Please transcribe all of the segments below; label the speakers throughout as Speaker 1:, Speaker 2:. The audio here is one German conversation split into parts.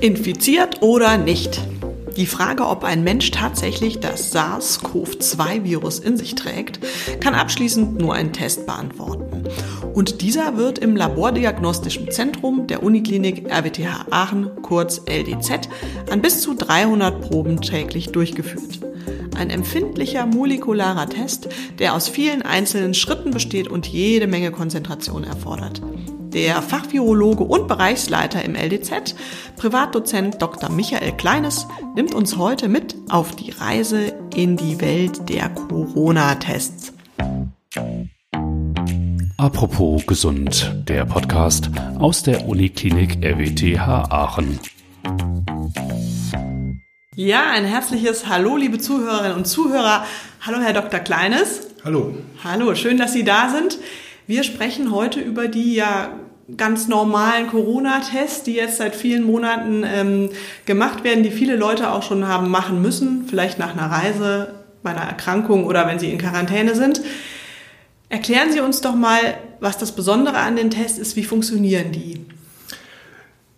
Speaker 1: Infiziert oder nicht? Die Frage, ob ein Mensch tatsächlich das SARS-CoV-2-Virus in sich trägt, kann abschließend nur ein Test beantworten. Und dieser wird im Labordiagnostischen Zentrum der Uniklinik RWTH Aachen, kurz LDZ, an bis zu 300 Proben täglich durchgeführt. Ein empfindlicher molekularer Test, der aus vielen einzelnen Schritten besteht und jede Menge Konzentration erfordert. Der Fachvirologe und Bereichsleiter im LDZ, Privatdozent Dr. Michael Kleines, nimmt uns heute mit auf die Reise in die Welt der Corona-Tests.
Speaker 2: Apropos gesund, der Podcast aus der Uniklinik RWTH Aachen.
Speaker 1: Ja, ein herzliches Hallo, liebe Zuhörerinnen und Zuhörer. Hallo, Herr Dr. Kleines.
Speaker 3: Hallo.
Speaker 1: Hallo, schön, dass Sie da sind. Wir sprechen heute über die ja ganz normalen Corona-Tests, die jetzt seit vielen Monaten ähm, gemacht werden, die viele Leute auch schon haben machen müssen, vielleicht nach einer Reise, bei einer Erkrankung oder wenn sie in Quarantäne sind. Erklären Sie uns doch mal, was das Besondere an den Tests ist, wie funktionieren die?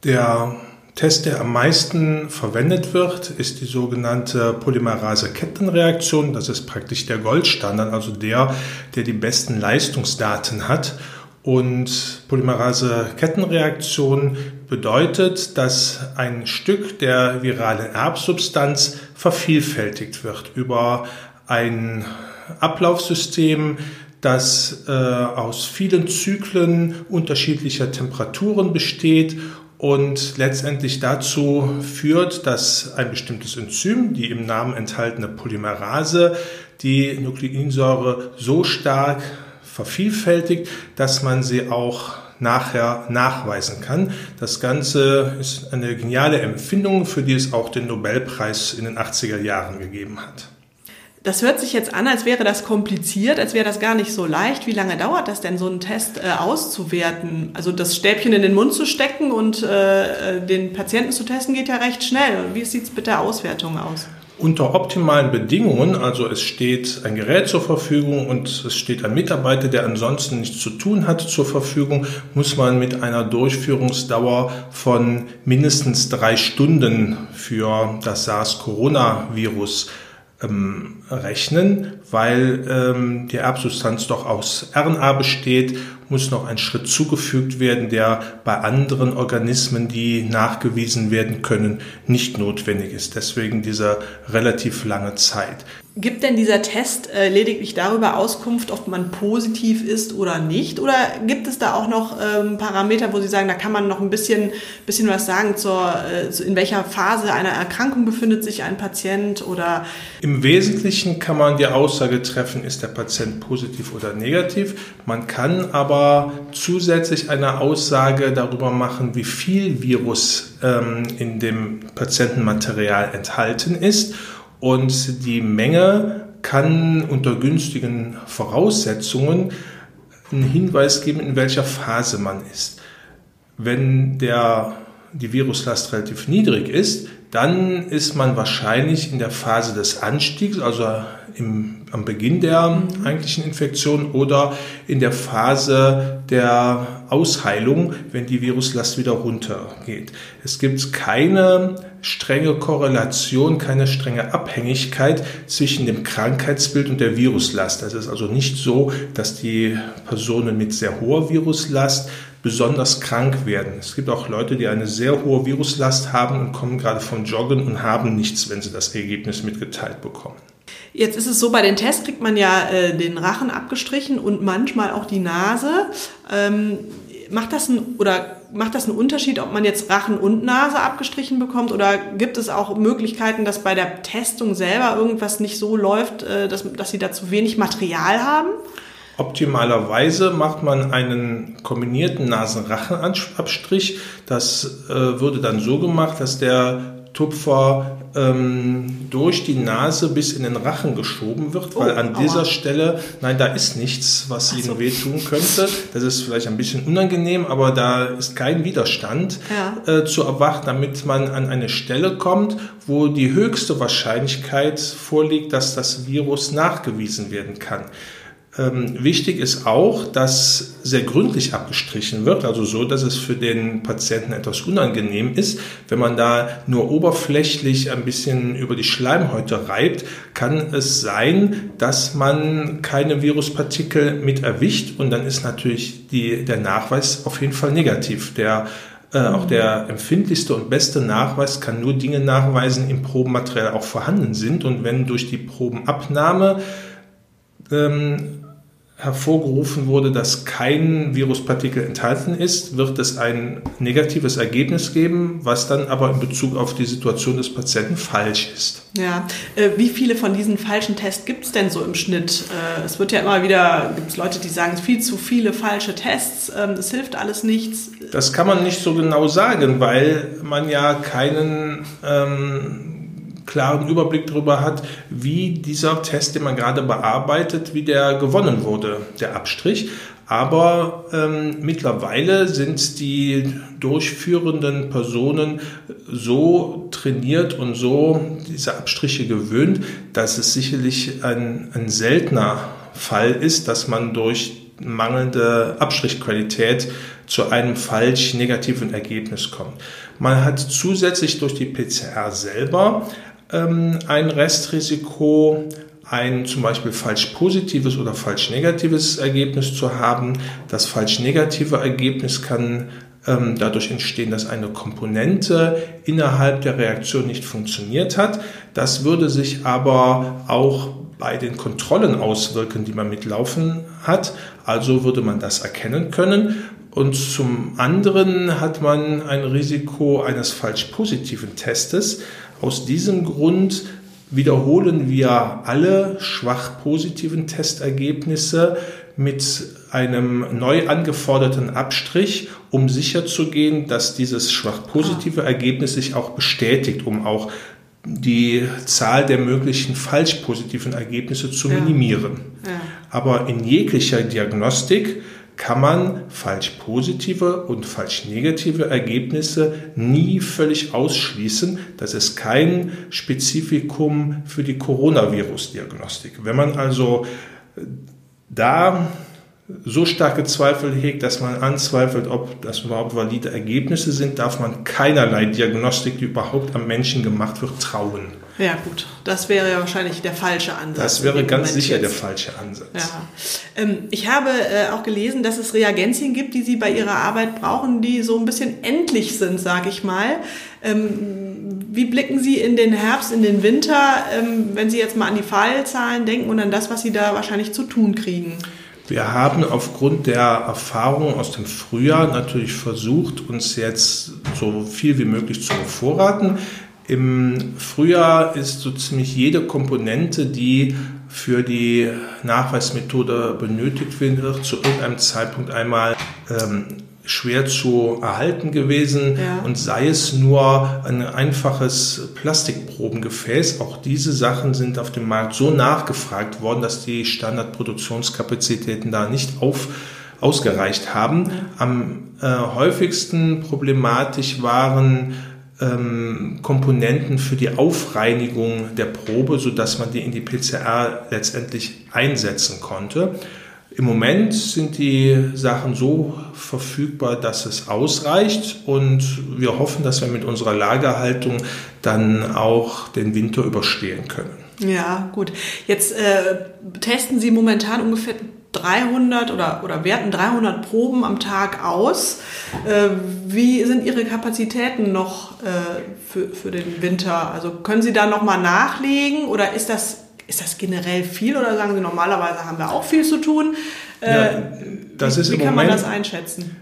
Speaker 3: Der Test, der am meisten verwendet wird, ist die sogenannte Polymerase-Kettenreaktion. Das ist praktisch der Goldstandard, also der, der die besten Leistungsdaten hat. Und Polymerase-Kettenreaktion bedeutet, dass ein Stück der viralen Erbsubstanz vervielfältigt wird über ein Ablaufsystem, das äh, aus vielen Zyklen unterschiedlicher Temperaturen besteht und letztendlich dazu führt, dass ein bestimmtes Enzym, die im Namen enthaltene Polymerase, die Nukleinsäure so stark vervielfältigt, dass man sie auch nachher nachweisen kann. Das Ganze ist eine geniale Empfindung, für die es auch den Nobelpreis in den 80er Jahren gegeben hat.
Speaker 1: Das hört sich jetzt an, als wäre das kompliziert, als wäre das gar nicht so leicht. Wie lange dauert das denn, so einen Test äh, auszuwerten? Also das Stäbchen in den Mund zu stecken und äh, äh den Patienten zu testen, geht ja recht schnell. Wie sieht es mit der Auswertung aus?
Speaker 3: Unter optimalen Bedingungen, also es steht ein Gerät zur Verfügung und es steht ein Mitarbeiter, der ansonsten nichts zu tun hat, zur Verfügung, muss man mit einer Durchführungsdauer von mindestens drei Stunden für das SARS-Coronavirus ähm, rechnen, weil ähm, die Erbsubstanz doch aus RNA besteht, muss noch ein Schritt zugefügt werden, der bei anderen Organismen, die nachgewiesen werden können, nicht notwendig ist. Deswegen diese relativ lange Zeit.
Speaker 1: Gibt denn dieser Test äh, lediglich darüber Auskunft, ob man positiv ist oder nicht? Oder gibt es da auch noch ähm, Parameter, wo Sie sagen, da kann man noch ein bisschen, bisschen was sagen, zur, äh, in welcher Phase einer Erkrankung befindet sich ein Patient? Oder
Speaker 3: Im Wesentlichen kann man die Aussage treffen, ist der Patient positiv oder negativ. Man kann aber zusätzlich eine Aussage darüber machen, wie viel Virus ähm, in dem Patientenmaterial enthalten ist und die Menge kann unter günstigen Voraussetzungen einen Hinweis geben, in welcher Phase man ist. Wenn der, die Viruslast relativ niedrig ist, dann ist man wahrscheinlich in der Phase des Anstiegs, also im, am Beginn der mhm. eigentlichen Infektion oder in der Phase der Ausheilung, wenn die Viruslast wieder runtergeht. Es gibt keine strenge Korrelation, keine strenge Abhängigkeit zwischen dem Krankheitsbild und der Viruslast. Es ist also nicht so, dass die Personen mit sehr hoher Viruslast besonders krank werden. Es gibt auch Leute, die eine sehr hohe Viruslast haben und kommen gerade vom Joggen und haben nichts, wenn sie das Ergebnis mitgeteilt bekommen.
Speaker 1: Jetzt ist es so, bei den Tests kriegt man ja äh, den Rachen abgestrichen und manchmal auch die Nase. Ähm, macht das ein, oder macht das einen Unterschied, ob man jetzt Rachen und Nase abgestrichen bekommt oder gibt es auch Möglichkeiten, dass bei der Testung selber irgendwas nicht so läuft, äh, dass, dass sie da zu wenig Material haben?
Speaker 3: Optimalerweise macht man einen kombinierten Nasenrachenabstrich. Das äh, würde dann so gemacht, dass der Tupfer ähm, durch die Nase bis in den Rachen geschoben wird, weil oh, an aua. dieser Stelle, nein, da ist nichts, was Ihnen so. wehtun könnte. Das ist vielleicht ein bisschen unangenehm, aber da ist kein Widerstand ja. äh, zu erwarten, damit man an eine Stelle kommt, wo die höchste Wahrscheinlichkeit vorliegt, dass das Virus nachgewiesen werden kann. Ähm, wichtig ist auch, dass sehr gründlich abgestrichen wird, also so, dass es für den Patienten etwas unangenehm ist. Wenn man da nur oberflächlich ein bisschen über die Schleimhäute reibt, kann es sein, dass man keine Viruspartikel mit erwischt und dann ist natürlich die, der Nachweis auf jeden Fall negativ. Der äh, auch der empfindlichste und beste Nachweis kann nur Dinge nachweisen, im Probenmaterial auch vorhanden sind. Und wenn durch die Probenabnahme ähm, hervorgerufen wurde, dass kein Viruspartikel enthalten ist, wird es ein negatives Ergebnis geben, was dann aber in Bezug auf die Situation des Patienten falsch ist.
Speaker 1: Ja, äh, wie viele von diesen falschen Tests gibt es denn so im Schnitt? Äh, es wird ja immer wieder, gibt es Leute, die sagen, viel zu viele falsche Tests, ähm, das hilft alles nichts.
Speaker 3: Das kann man nicht so genau sagen, weil man ja keinen ähm, klaren Überblick darüber hat, wie dieser Test, den man gerade bearbeitet, wie der gewonnen wurde, der Abstrich. Aber ähm, mittlerweile sind die durchführenden Personen so trainiert und so diese Abstriche gewöhnt, dass es sicherlich ein, ein seltener Fall ist, dass man durch mangelnde Abstrichqualität zu einem falsch negativen Ergebnis kommt. Man hat zusätzlich durch die PCR selber ein Restrisiko, ein zum Beispiel falsch positives oder falsch negatives Ergebnis zu haben. Das falsch negative Ergebnis kann ähm, dadurch entstehen, dass eine Komponente innerhalb der Reaktion nicht funktioniert hat. Das würde sich aber auch bei den Kontrollen auswirken, die man mitlaufen hat. Also würde man das erkennen können. Und zum anderen hat man ein Risiko eines falsch positiven Testes. Aus diesem Grund wiederholen wir alle schwach positiven Testergebnisse mit einem neu angeforderten Abstrich, um sicherzugehen, dass dieses schwach positive Ergebnis sich auch bestätigt, um auch die Zahl der möglichen falsch positiven Ergebnisse zu minimieren. Ja. Ja. Aber in jeglicher Diagnostik kann man falsch positive und falsch negative Ergebnisse nie völlig ausschließen. Das ist kein Spezifikum für die Coronavirus-Diagnostik. Wenn man also da so starke Zweifel hegt, dass man anzweifelt, ob das überhaupt valide Ergebnisse sind, darf man keinerlei Diagnostik, die überhaupt am Menschen gemacht wird, trauen.
Speaker 1: Ja gut, das wäre ja wahrscheinlich der falsche Ansatz.
Speaker 3: Das wäre ganz Moment sicher jetzt. der falsche Ansatz.
Speaker 1: Ja. Ähm, ich habe äh, auch gelesen, dass es Reagenzien gibt, die Sie bei Ihrer Arbeit brauchen, die so ein bisschen endlich sind, sage ich mal. Ähm, wie blicken Sie in den Herbst, in den Winter, ähm, wenn Sie jetzt mal an die Fallzahlen denken und an das, was Sie da wahrscheinlich zu tun kriegen?
Speaker 3: Wir haben aufgrund der Erfahrung aus dem Frühjahr natürlich versucht, uns jetzt so viel wie möglich zu bevorraten. Im Frühjahr ist so ziemlich jede Komponente, die für die Nachweismethode benötigt wird, zu irgendeinem Zeitpunkt einmal ähm, schwer zu erhalten gewesen ja. und sei es nur ein einfaches Plastikprobengefäß. Auch diese Sachen sind auf dem Markt so nachgefragt worden, dass die Standardproduktionskapazitäten da nicht auf, ausgereicht haben. Am äh, häufigsten problematisch waren ähm, Komponenten für die Aufreinigung der Probe, sodass man die in die PCR letztendlich einsetzen konnte. Im Moment sind die Sachen so verfügbar, dass es ausreicht und wir hoffen, dass wir mit unserer Lagerhaltung dann auch den Winter überstehen können.
Speaker 1: Ja, gut. Jetzt äh, testen Sie momentan ungefähr 300 oder, oder werten 300 Proben am Tag aus. Äh, wie sind Ihre Kapazitäten noch äh, für, für den Winter? Also können Sie da nochmal nachlegen oder ist das ist das generell viel oder sagen Sie, normalerweise haben wir auch viel zu tun?
Speaker 3: Äh, ja, das
Speaker 1: wie,
Speaker 3: ist
Speaker 1: wie kann Moment, man das einschätzen?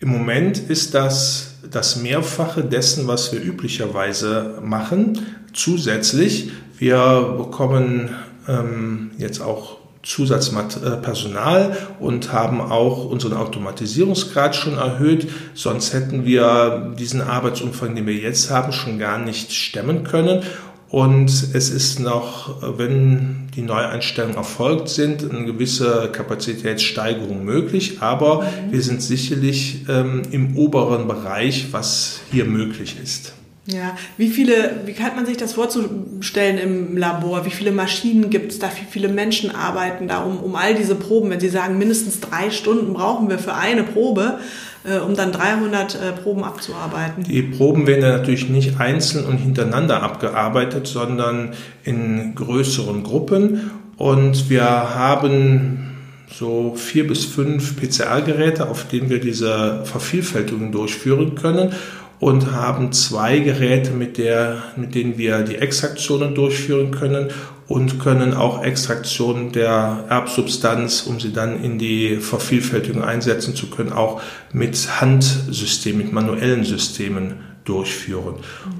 Speaker 3: Im Moment ist das das Mehrfache dessen, was wir üblicherweise machen. Zusätzlich, wir bekommen ähm, jetzt auch Zusatzpersonal und haben auch unseren Automatisierungsgrad schon erhöht. Sonst hätten wir diesen Arbeitsumfang, den wir jetzt haben, schon gar nicht stemmen können. Und es ist noch, wenn die Neueinstellungen erfolgt sind, eine gewisse Kapazitätssteigerung möglich. Aber wir sind sicherlich ähm, im oberen Bereich, was hier möglich ist.
Speaker 1: Ja, wie viele, wie kann man sich das vorzustellen im Labor? Wie viele Maschinen gibt es da? Wie viele Menschen arbeiten da um, um all diese Proben? Wenn Sie sagen, mindestens drei Stunden brauchen wir für eine Probe, äh, um dann 300 äh, Proben abzuarbeiten.
Speaker 3: Die Proben werden ja natürlich nicht einzeln und hintereinander abgearbeitet, sondern in größeren Gruppen. Und wir haben so vier bis fünf PCR-Geräte, auf denen wir diese Vervielfältigung durchführen können und haben zwei Geräte, mit, der, mit denen wir die Extraktionen durchführen können und können auch Extraktionen der Erbsubstanz, um sie dann in die Vervielfältigung einsetzen zu können, auch mit Handsystemen, mit manuellen Systemen durchführen.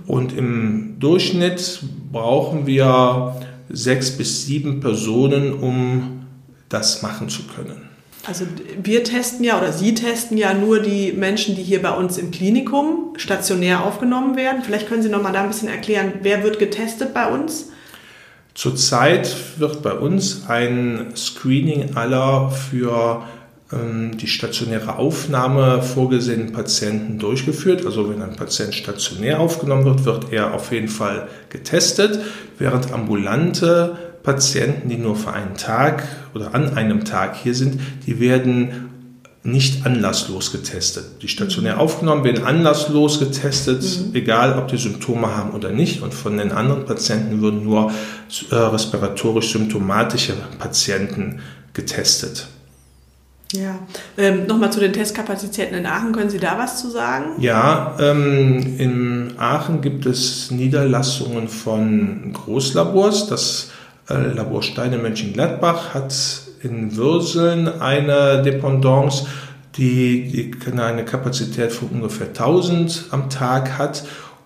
Speaker 3: Und im Durchschnitt brauchen wir sechs bis sieben Personen, um das machen zu können.
Speaker 1: Also wir testen ja oder Sie testen ja nur die Menschen, die hier bei uns im Klinikum stationär aufgenommen werden. Vielleicht können Sie noch mal da ein bisschen erklären, wer wird getestet bei uns?
Speaker 3: Zurzeit wird bei uns ein Screening aller für ähm, die stationäre Aufnahme vorgesehenen Patienten durchgeführt. Also wenn ein Patient stationär aufgenommen wird, wird er auf jeden Fall getestet, während ambulante Patienten, die nur für einen Tag oder an einem Tag hier sind, die werden nicht anlasslos getestet. Die stationär aufgenommen werden anlasslos getestet, mhm. egal ob die Symptome haben oder nicht. Und von den anderen Patienten würden nur äh, respiratorisch symptomatische Patienten getestet.
Speaker 1: Ja, ähm, nochmal zu den Testkapazitäten in Aachen. Können Sie da was zu sagen?
Speaker 3: Ja, ähm, in Aachen gibt es Niederlassungen von Großlabors. Das Labor Steine Mönchengladbach hat in Würseln eine Dependance, die, die eine Kapazität von ungefähr 1000 am Tag hat.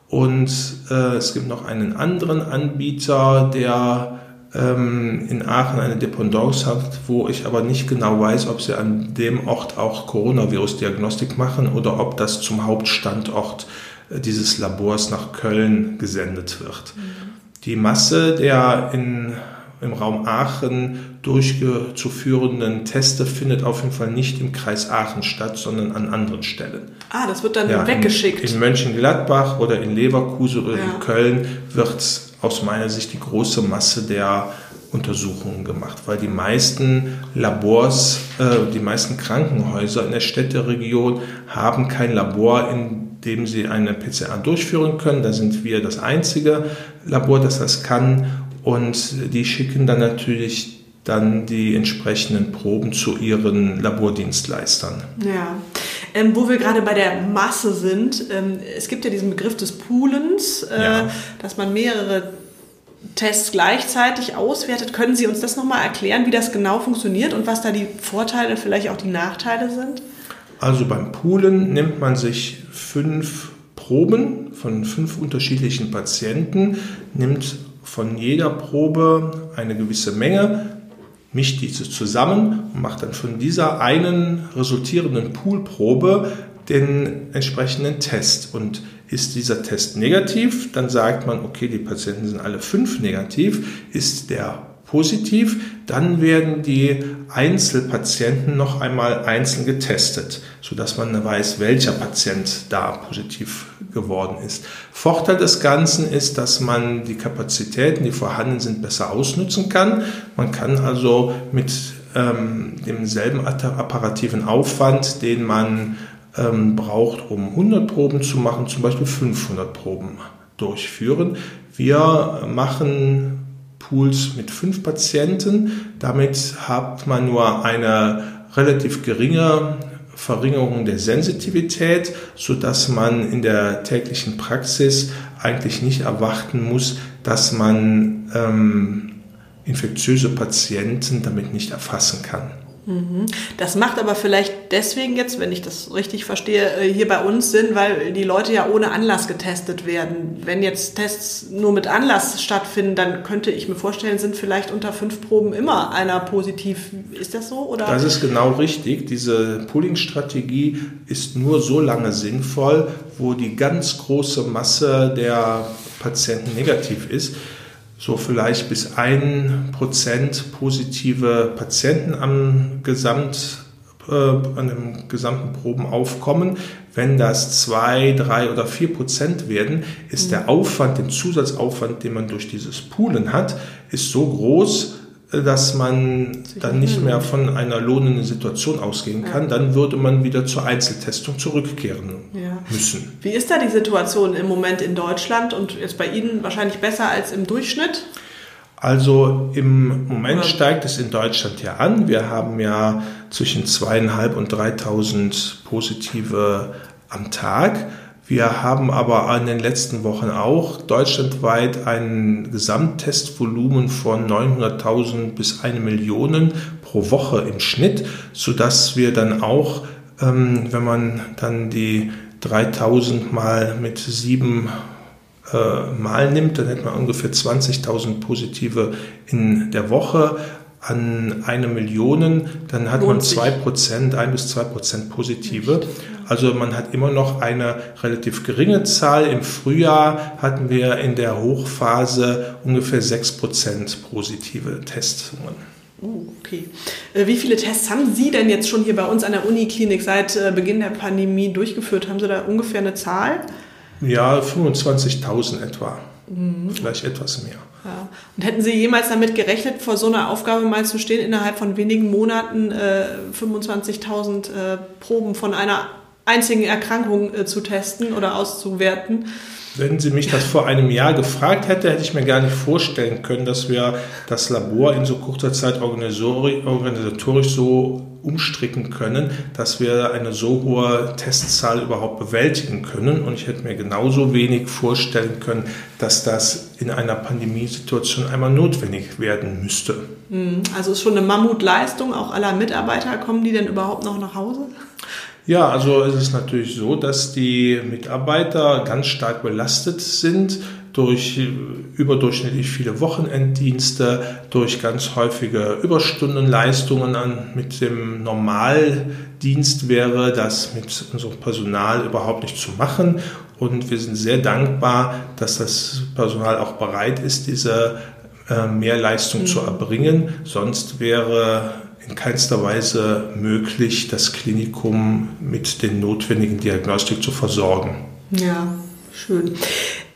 Speaker 3: Und äh, es gibt noch einen anderen Anbieter, der ähm, in Aachen eine Dependance hat, wo ich aber nicht genau weiß, ob sie an dem Ort auch Coronavirus-Diagnostik machen oder ob das zum Hauptstandort äh, dieses Labors nach Köln gesendet wird. Mhm. Die Masse der in, im Raum Aachen durchzuführenden Teste findet auf jeden Fall nicht im Kreis Aachen statt, sondern an anderen Stellen.
Speaker 1: Ah, das wird dann ja, weggeschickt.
Speaker 3: In, in Mönchengladbach oder in Leverkusen oder ja. in Köln wird aus meiner Sicht die große Masse der Untersuchungen gemacht, weil die meisten Labors, äh, die meisten Krankenhäuser in der Städteregion haben kein Labor, in dem sie eine PCR durchführen können. Da sind wir das einzige Labor, das das kann. Und die schicken dann natürlich dann die entsprechenden Proben zu ihren Labordienstleistern.
Speaker 1: Ja. Ähm, wo wir gerade bei der Masse sind, ähm, es gibt ja diesen Begriff des Poolens, äh, ja. dass man mehrere Tests gleichzeitig auswertet. Können Sie uns das nochmal erklären, wie das genau funktioniert und was da die Vorteile, vielleicht auch die Nachteile sind?
Speaker 3: Also beim Poolen nimmt man sich fünf Proben von fünf unterschiedlichen Patienten, nimmt von jeder Probe eine gewisse Menge, mischt diese zusammen und macht dann von dieser einen resultierenden Poolprobe den entsprechenden Test. Und ist dieser Test negativ, dann sagt man, okay, die Patienten sind alle fünf negativ. Ist der positiv, dann werden die Einzelpatienten noch einmal einzeln getestet, sodass man weiß, welcher Patient da positiv geworden ist. Vorteil des Ganzen ist, dass man die Kapazitäten, die vorhanden sind, besser ausnutzen kann. Man kann also mit ähm, demselben apparativen Aufwand, den man ähm, braucht, um 100 Proben zu machen, zum Beispiel 500 Proben durchführen. Wir machen Pools mit fünf Patienten. Damit hat man nur eine relativ geringe Verringerung der Sensitivität, so dass man in der täglichen Praxis eigentlich nicht erwarten muss, dass man ähm, infektiöse Patienten damit nicht erfassen kann.
Speaker 1: Mhm. Das macht aber vielleicht deswegen jetzt, wenn ich das richtig verstehe, äh, hier bei uns Sinn, weil die Leute ja ohne Anlass getestet werden. Wenn jetzt Tests nur mit Anlass stattfinden, dann könnte ich mir vorstellen, sind vielleicht unter fünf Proben immer einer positiv. Ist das so? Oder?
Speaker 3: Das ist genau richtig. Diese Pooling-Strategie ist nur so lange sinnvoll, wo die ganz große Masse der Patienten negativ ist so vielleicht bis ein Prozent positive Patienten am Gesamt äh, an dem gesamten Probenaufkommen. Wenn das zwei, drei oder vier Prozent werden, ist mhm. der Aufwand, den Zusatzaufwand, den man durch dieses Poolen hat, ist so groß, dass man dann nicht mehr von einer lohnenden Situation ausgehen kann, dann würde man wieder zur Einzeltestung zurückkehren ja. müssen.
Speaker 1: Wie ist da die Situation im Moment in Deutschland und ist bei Ihnen wahrscheinlich besser als im Durchschnitt?
Speaker 3: Also im Moment Oder? steigt es in Deutschland ja an. Wir haben ja zwischen zweieinhalb und 3000 positive am Tag. Wir haben aber in den letzten Wochen auch deutschlandweit ein Gesamttestvolumen von 900.000 bis eine Million pro Woche im Schnitt, sodass wir dann auch, ähm, wenn man dann die 3000 mal mit sieben äh, Mal nimmt, dann hätte man ungefähr 20.000 Positive in der Woche an eine Million, dann hat Lohnt man zwei Prozent, ein bis zwei Prozent Positive. Also man hat immer noch eine relativ geringe Zahl. Im Frühjahr hatten wir in der Hochphase ungefähr sechs Prozent positive Testungen.
Speaker 1: Oh, okay. Äh, wie viele Tests haben Sie denn jetzt schon hier bei uns an der Uniklinik seit äh, Beginn der Pandemie durchgeführt? Haben Sie da ungefähr eine Zahl?
Speaker 3: Ja, 25.000 etwa. Mhm. Vielleicht etwas mehr.
Speaker 1: Ja. Und hätten Sie jemals damit gerechnet, vor so einer Aufgabe mal zu stehen, innerhalb von wenigen Monaten äh, 25.000 äh, Proben von einer einzigen Erkrankung äh, zu testen oder auszuwerten?
Speaker 3: Wenn Sie mich das vor einem Jahr gefragt hätte, hätte ich mir gar nicht vorstellen können, dass wir das Labor in so kurzer Zeit organisatorisch so umstricken können, dass wir eine so hohe Testzahl überhaupt bewältigen können. Und ich hätte mir genauso wenig vorstellen können, dass das in einer Pandemiesituation einmal notwendig werden müsste.
Speaker 1: Hm, also ist schon eine Mammutleistung auch aller Mitarbeiter. Kommen die denn überhaupt noch nach Hause?
Speaker 3: Ja, also es ist natürlich so, dass die Mitarbeiter ganz stark belastet sind durch überdurchschnittlich viele Wochenenddienste, durch ganz häufige Überstundenleistungen an. Mit dem Normaldienst wäre das mit unserem Personal überhaupt nicht zu machen. Und wir sind sehr dankbar, dass das Personal auch bereit ist, diese äh, Mehrleistung mhm. zu erbringen. Sonst wäre in keinster Weise möglich, das Klinikum mit den notwendigen Diagnostik zu versorgen.
Speaker 1: Ja, schön.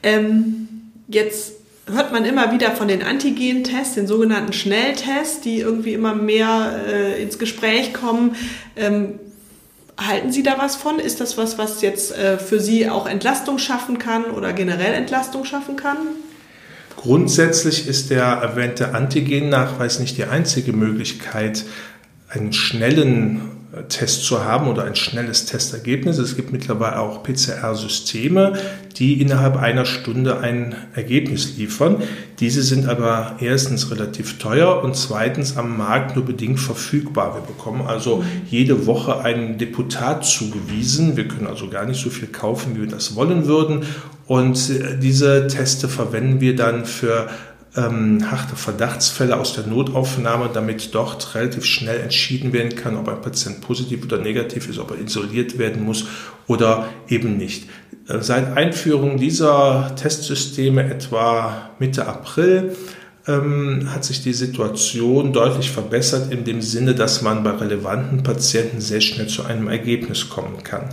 Speaker 1: Ähm, jetzt hört man immer wieder von den Antigen-Tests, den sogenannten Schnelltests, die irgendwie immer mehr äh, ins Gespräch kommen. Ähm, halten Sie da was von? Ist das was, was jetzt äh, für Sie auch Entlastung schaffen kann oder generell Entlastung schaffen kann?
Speaker 3: Grundsätzlich ist der erwähnte Antigennachweis nicht die einzige Möglichkeit, einen schnellen Test zu haben oder ein schnelles Testergebnis. Es gibt mittlerweile auch PCR-Systeme, die innerhalb einer Stunde ein Ergebnis liefern. Diese sind aber erstens relativ teuer und zweitens am Markt nur bedingt verfügbar. Wir bekommen also jede Woche einen Deputat zugewiesen. Wir können also gar nicht so viel kaufen, wie wir das wollen würden. Und äh, diese Teste verwenden wir dann für ähm, harte Verdachtsfälle aus der Notaufnahme, damit dort relativ schnell entschieden werden kann, ob ein Patient positiv oder negativ ist, ob er isoliert werden muss oder eben nicht. Äh, seit Einführung dieser Testsysteme etwa Mitte April ähm, hat sich die Situation deutlich verbessert in dem Sinne, dass man bei relevanten Patienten sehr schnell zu einem Ergebnis kommen kann.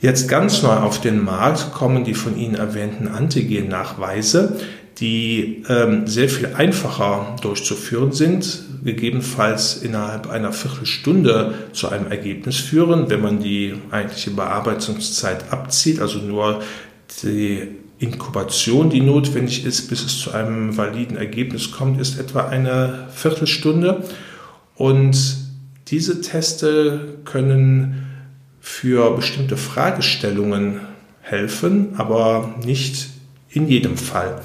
Speaker 3: Jetzt ganz neu auf den Markt kommen die von Ihnen erwähnten Antigen-Nachweise, die ähm, sehr viel einfacher durchzuführen sind, gegebenenfalls innerhalb einer Viertelstunde zu einem Ergebnis führen, wenn man die eigentliche Bearbeitungszeit abzieht, also nur die Inkubation, die notwendig ist, bis es zu einem validen Ergebnis kommt, ist etwa eine Viertelstunde. Und diese Teste können für bestimmte Fragestellungen helfen, aber nicht in jedem Fall.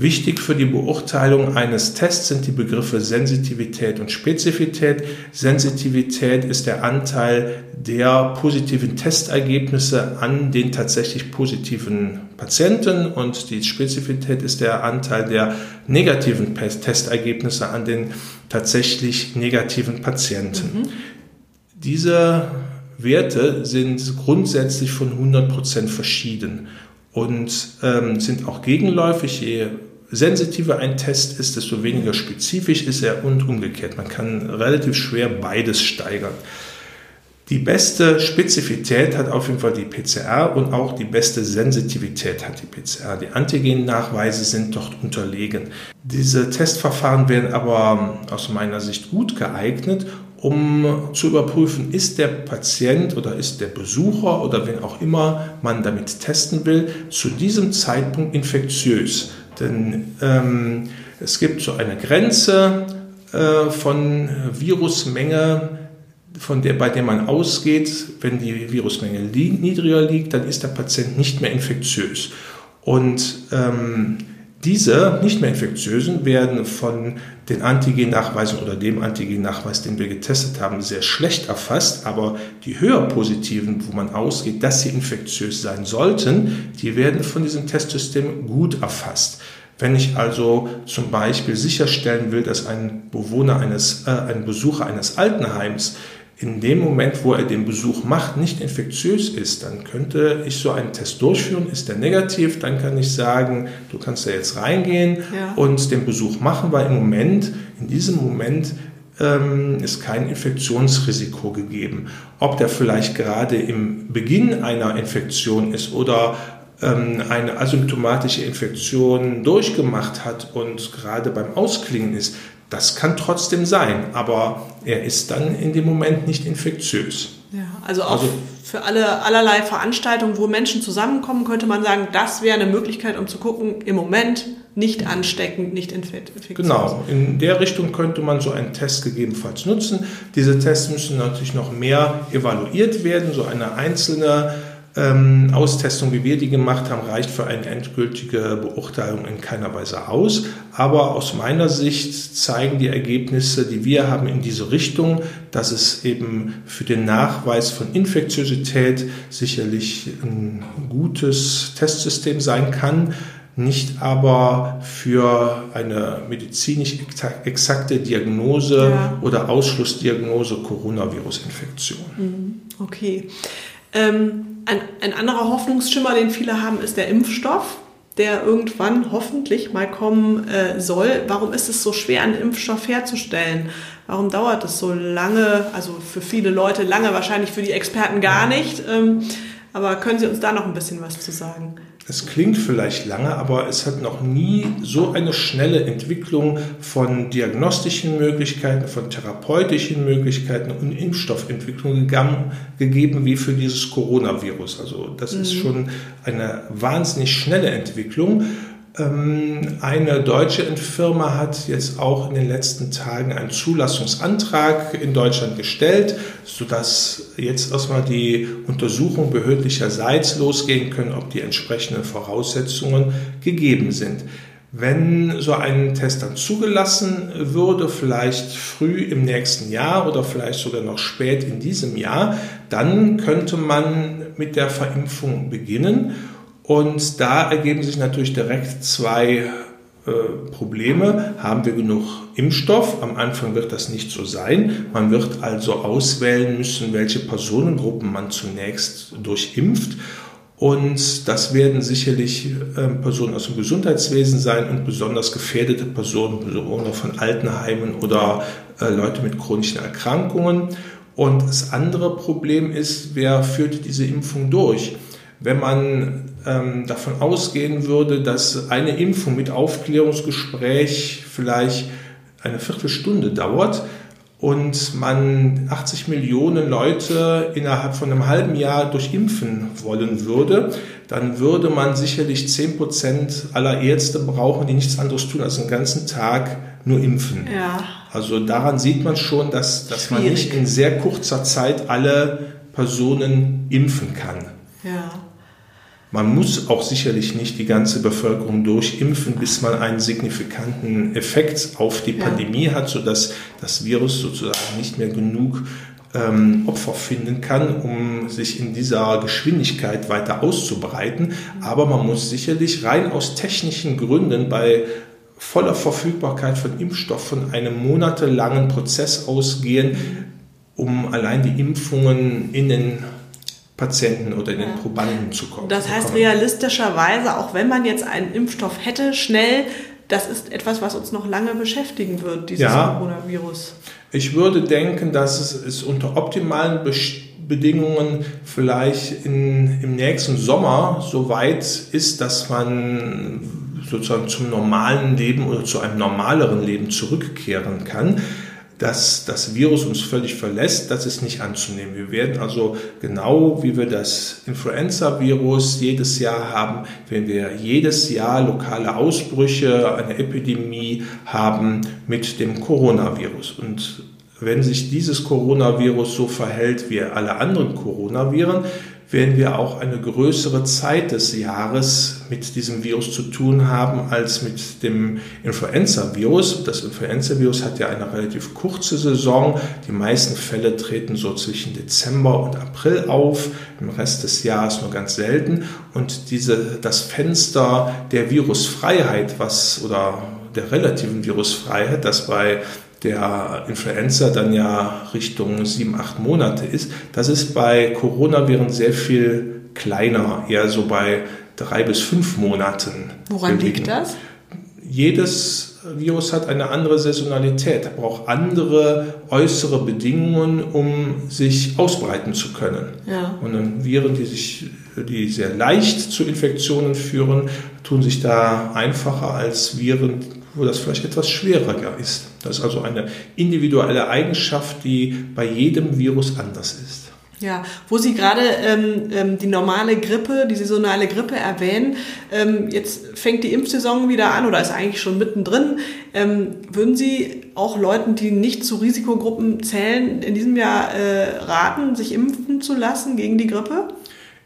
Speaker 3: Wichtig für die Beurteilung eines Tests sind die Begriffe Sensitivität und Spezifität. Sensitivität ist der Anteil der positiven Testergebnisse an den tatsächlich positiven Patienten und die Spezifität ist der Anteil der negativen Testergebnisse an den tatsächlich negativen Patienten. Mhm. Diese Werte sind grundsätzlich von 100% verschieden und ähm, sind auch gegenläufig. Je sensitiver ein Test ist, desto weniger spezifisch ist er und umgekehrt. Man kann relativ schwer beides steigern. Die beste Spezifität hat auf jeden Fall die PCR und auch die beste Sensitivität hat die PCR. Die Antigennachweise sind dort unterlegen. Diese Testverfahren werden aber aus meiner Sicht gut geeignet, um zu überprüfen, ist der Patient oder ist der Besucher oder wen auch immer man damit testen will, zu diesem Zeitpunkt infektiös. Denn ähm, es gibt so eine Grenze äh, von Virusmenge, von der, bei der man ausgeht, wenn die Virusmenge li niedriger liegt, dann ist der Patient nicht mehr infektiös. Und ähm, diese nicht mehr infektiösen werden von den Antigennachweisen oder dem Antigennachweis, den wir getestet haben, sehr schlecht erfasst. Aber die höher positiven, wo man ausgeht, dass sie infektiös sein sollten, die werden von diesem Testsystem gut erfasst. Wenn ich also zum Beispiel sicherstellen will, dass ein Bewohner eines, äh, ein Besucher eines Altenheims in dem Moment, wo er den Besuch macht, nicht infektiös ist, dann könnte ich so einen Test durchführen. Ist der negativ, dann kann ich sagen, du kannst da jetzt reingehen ja. und den Besuch machen, weil im Moment, in diesem Moment, ähm, ist kein Infektionsrisiko gegeben. Ob der vielleicht gerade im Beginn einer Infektion ist oder ähm, eine asymptomatische Infektion durchgemacht hat und gerade beim Ausklingen ist, das kann trotzdem sein, aber er ist dann in dem Moment nicht infektiös.
Speaker 1: Ja, also auch also, für alle allerlei Veranstaltungen, wo Menschen zusammenkommen, könnte man sagen, das wäre eine Möglichkeit, um zu gucken, im Moment nicht ansteckend, nicht infektiös.
Speaker 3: Genau, in der Richtung könnte man so einen Test gegebenenfalls nutzen. Diese Tests müssen natürlich noch mehr evaluiert werden. So eine einzelne ähm, Austestung, wie wir die gemacht haben, reicht für eine endgültige Beurteilung in keiner Weise aus. Aber aus meiner Sicht zeigen die Ergebnisse, die wir haben, in diese Richtung, dass es eben für den Nachweis von Infektiosität sicherlich ein gutes Testsystem sein kann nicht aber für eine medizinisch exakte Diagnose ja. oder Ausschlussdiagnose Coronavirus-Infektion.
Speaker 1: Mhm. Okay. Ähm, ein, ein anderer Hoffnungsschimmer, den viele haben, ist der Impfstoff, der irgendwann hoffentlich mal kommen äh, soll. Warum ist es so schwer, einen Impfstoff herzustellen? Warum dauert es so lange? Also für viele Leute lange, wahrscheinlich für die Experten gar nicht. Ähm, aber können Sie uns da noch ein bisschen was zu sagen?
Speaker 3: Es klingt vielleicht lange, aber es hat noch nie so eine schnelle Entwicklung von diagnostischen Möglichkeiten, von therapeutischen Möglichkeiten und Impfstoffentwicklung gegeben wie für dieses Coronavirus. Also das mhm. ist schon eine wahnsinnig schnelle Entwicklung. Ähm, eine deutsche Firma hat jetzt auch in den letzten Tagen einen Zulassungsantrag in Deutschland gestellt, sodass jetzt erstmal die Untersuchungen behördlicherseits losgehen können, ob die entsprechenden Voraussetzungen gegeben sind. Wenn so ein Test dann zugelassen würde, vielleicht früh im nächsten Jahr oder vielleicht sogar noch spät in diesem Jahr, dann könnte man mit der Verimpfung beginnen und da ergeben sich natürlich direkt zwei äh, Probleme. Haben wir genug Impfstoff? Am Anfang wird das nicht so sein. Man wird also auswählen müssen, welche Personengruppen man zunächst durchimpft. Und das werden sicherlich äh, Personen aus dem Gesundheitswesen sein und besonders gefährdete Personen, Bewohner von Altenheimen oder äh, Leute mit chronischen Erkrankungen. Und das andere Problem ist, wer führt diese Impfung durch? Wenn man ähm, davon ausgehen würde, dass eine Impfung mit Aufklärungsgespräch vielleicht eine Viertelstunde dauert und man 80 Millionen Leute innerhalb von einem halben Jahr durchimpfen wollen würde, dann würde man sicherlich 10 Prozent aller Ärzte brauchen, die nichts anderes tun, als den ganzen Tag nur impfen. Ja. Also daran sieht man schon, dass, dass man nicht in sehr kurzer Zeit alle Personen impfen kann. Ja. Man muss auch sicherlich nicht die ganze Bevölkerung durchimpfen, bis man einen signifikanten Effekt auf die Pandemie hat, sodass das Virus sozusagen nicht mehr genug ähm, Opfer finden kann, um sich in dieser Geschwindigkeit weiter auszubreiten. Aber man muss sicherlich rein aus technischen Gründen bei voller Verfügbarkeit von Impfstoff von einem monatelangen Prozess ausgehen, um allein die Impfungen in den Patienten oder in den Probanden zu kommen.
Speaker 1: Das heißt realistischerweise, auch wenn man jetzt einen Impfstoff hätte, schnell das ist etwas, was uns noch lange beschäftigen wird, dieses
Speaker 3: Ja.
Speaker 1: Coronavirus.
Speaker 3: Ich würde denken, dass es, es unter optimalen Best- Bedingungen vielleicht in, im nächsten Sommer so weit ist, dass man sozusagen zum normalen Leben oder zu einem normaleren Leben zurückkehren kann. Dass das Virus uns völlig verlässt, das ist nicht anzunehmen. Wir werden also genau wie wir das Influenza-Virus jedes Jahr haben, wenn wir jedes Jahr lokale Ausbrüche, eine Epidemie haben mit dem Coronavirus. Und wenn sich dieses Coronavirus so verhält wie alle anderen Coronaviren, werden wir auch eine größere Zeit des Jahres mit diesem Virus zu tun haben als mit dem Influenza-Virus. Das Influenza-Virus hat ja eine relativ kurze Saison. Die meisten Fälle treten so zwischen Dezember und April auf, im Rest des Jahres nur ganz selten. Und diese, das Fenster der Virusfreiheit, was oder der relativen Virusfreiheit, das bei der Influenza dann ja Richtung sieben, acht Monate ist, das ist bei Coronaviren sehr viel kleiner, eher so bei drei bis fünf Monaten.
Speaker 1: Woran
Speaker 3: bewegen.
Speaker 1: liegt das?
Speaker 3: Jedes Virus hat eine andere Saisonalität, braucht andere äußere Bedingungen, um sich ausbreiten zu können.
Speaker 1: Ja.
Speaker 3: Und dann Viren, die sich, die sehr leicht zu Infektionen führen, tun sich da einfacher als Viren, wo das vielleicht etwas schwerer ist. Das ist also eine individuelle Eigenschaft, die bei jedem Virus anders ist.
Speaker 1: Ja, wo Sie gerade ähm, ähm, die normale Grippe, die saisonale Grippe erwähnen, ähm, jetzt fängt die Impfsaison wieder an oder ist eigentlich schon mittendrin. Ähm, würden Sie auch Leuten, die nicht zu Risikogruppen zählen, in diesem Jahr äh, raten, sich impfen zu lassen gegen die Grippe?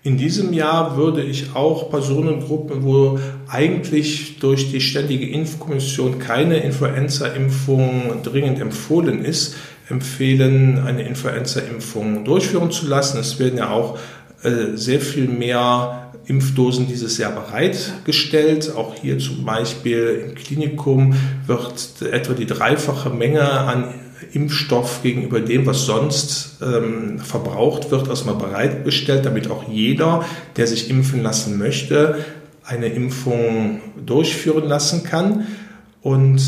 Speaker 3: In diesem Jahr würde ich auch Personengruppen, wo eigentlich durch die ständige Impfkommission keine Influenza-Impfung dringend empfohlen ist, empfehlen, eine Influenza-Impfung durchführen zu lassen. Es werden ja auch äh, sehr viel mehr Impfdosen dieses Jahr bereitgestellt. Auch hier zum Beispiel im Klinikum wird etwa die dreifache Menge an Impfstoff gegenüber dem, was sonst ähm, verbraucht wird, erstmal bereitgestellt, damit auch jeder, der sich impfen lassen möchte, eine Impfung durchführen lassen kann. Und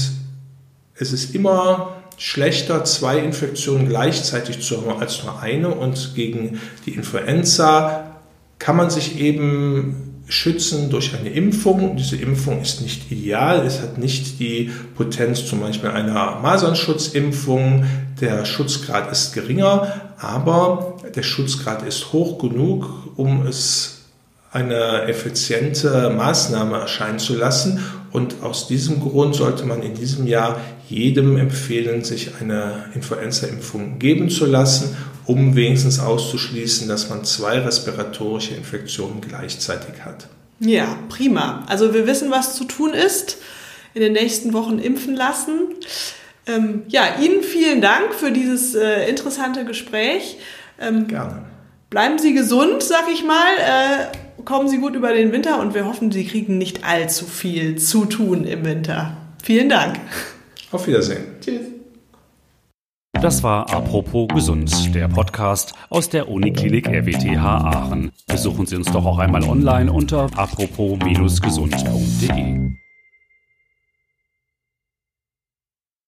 Speaker 3: es ist immer schlechter, zwei Infektionen gleichzeitig zu haben als nur eine. Und gegen die Influenza kann man sich eben schützen durch eine Impfung. Diese Impfung ist nicht ideal, es hat nicht die Potenz zum Beispiel einer Masernschutzimpfung. Der Schutzgrad ist geringer, aber der Schutzgrad ist hoch genug, um es eine effiziente Maßnahme erscheinen zu lassen. Und aus diesem Grund sollte man in diesem Jahr jedem empfehlen, sich eine Influenza-Impfung geben zu lassen, um wenigstens auszuschließen, dass man zwei respiratorische Infektionen gleichzeitig hat.
Speaker 1: Ja, prima. Also wir wissen, was zu tun ist. In den nächsten Wochen impfen lassen. Ähm, ja, Ihnen vielen Dank für dieses äh, interessante Gespräch. Ähm,
Speaker 3: Gerne.
Speaker 1: Bleiben Sie gesund, sag ich mal. Äh, kommen Sie gut über den Winter und wir hoffen, Sie kriegen nicht allzu viel zu tun im Winter. Vielen Dank.
Speaker 3: Auf Wiedersehen.
Speaker 1: Tschüss.
Speaker 2: Das war Apropos Gesund, der Podcast aus der Uniklinik RWTH Aachen. Besuchen Sie uns doch auch einmal online unter apropos-gesund.de.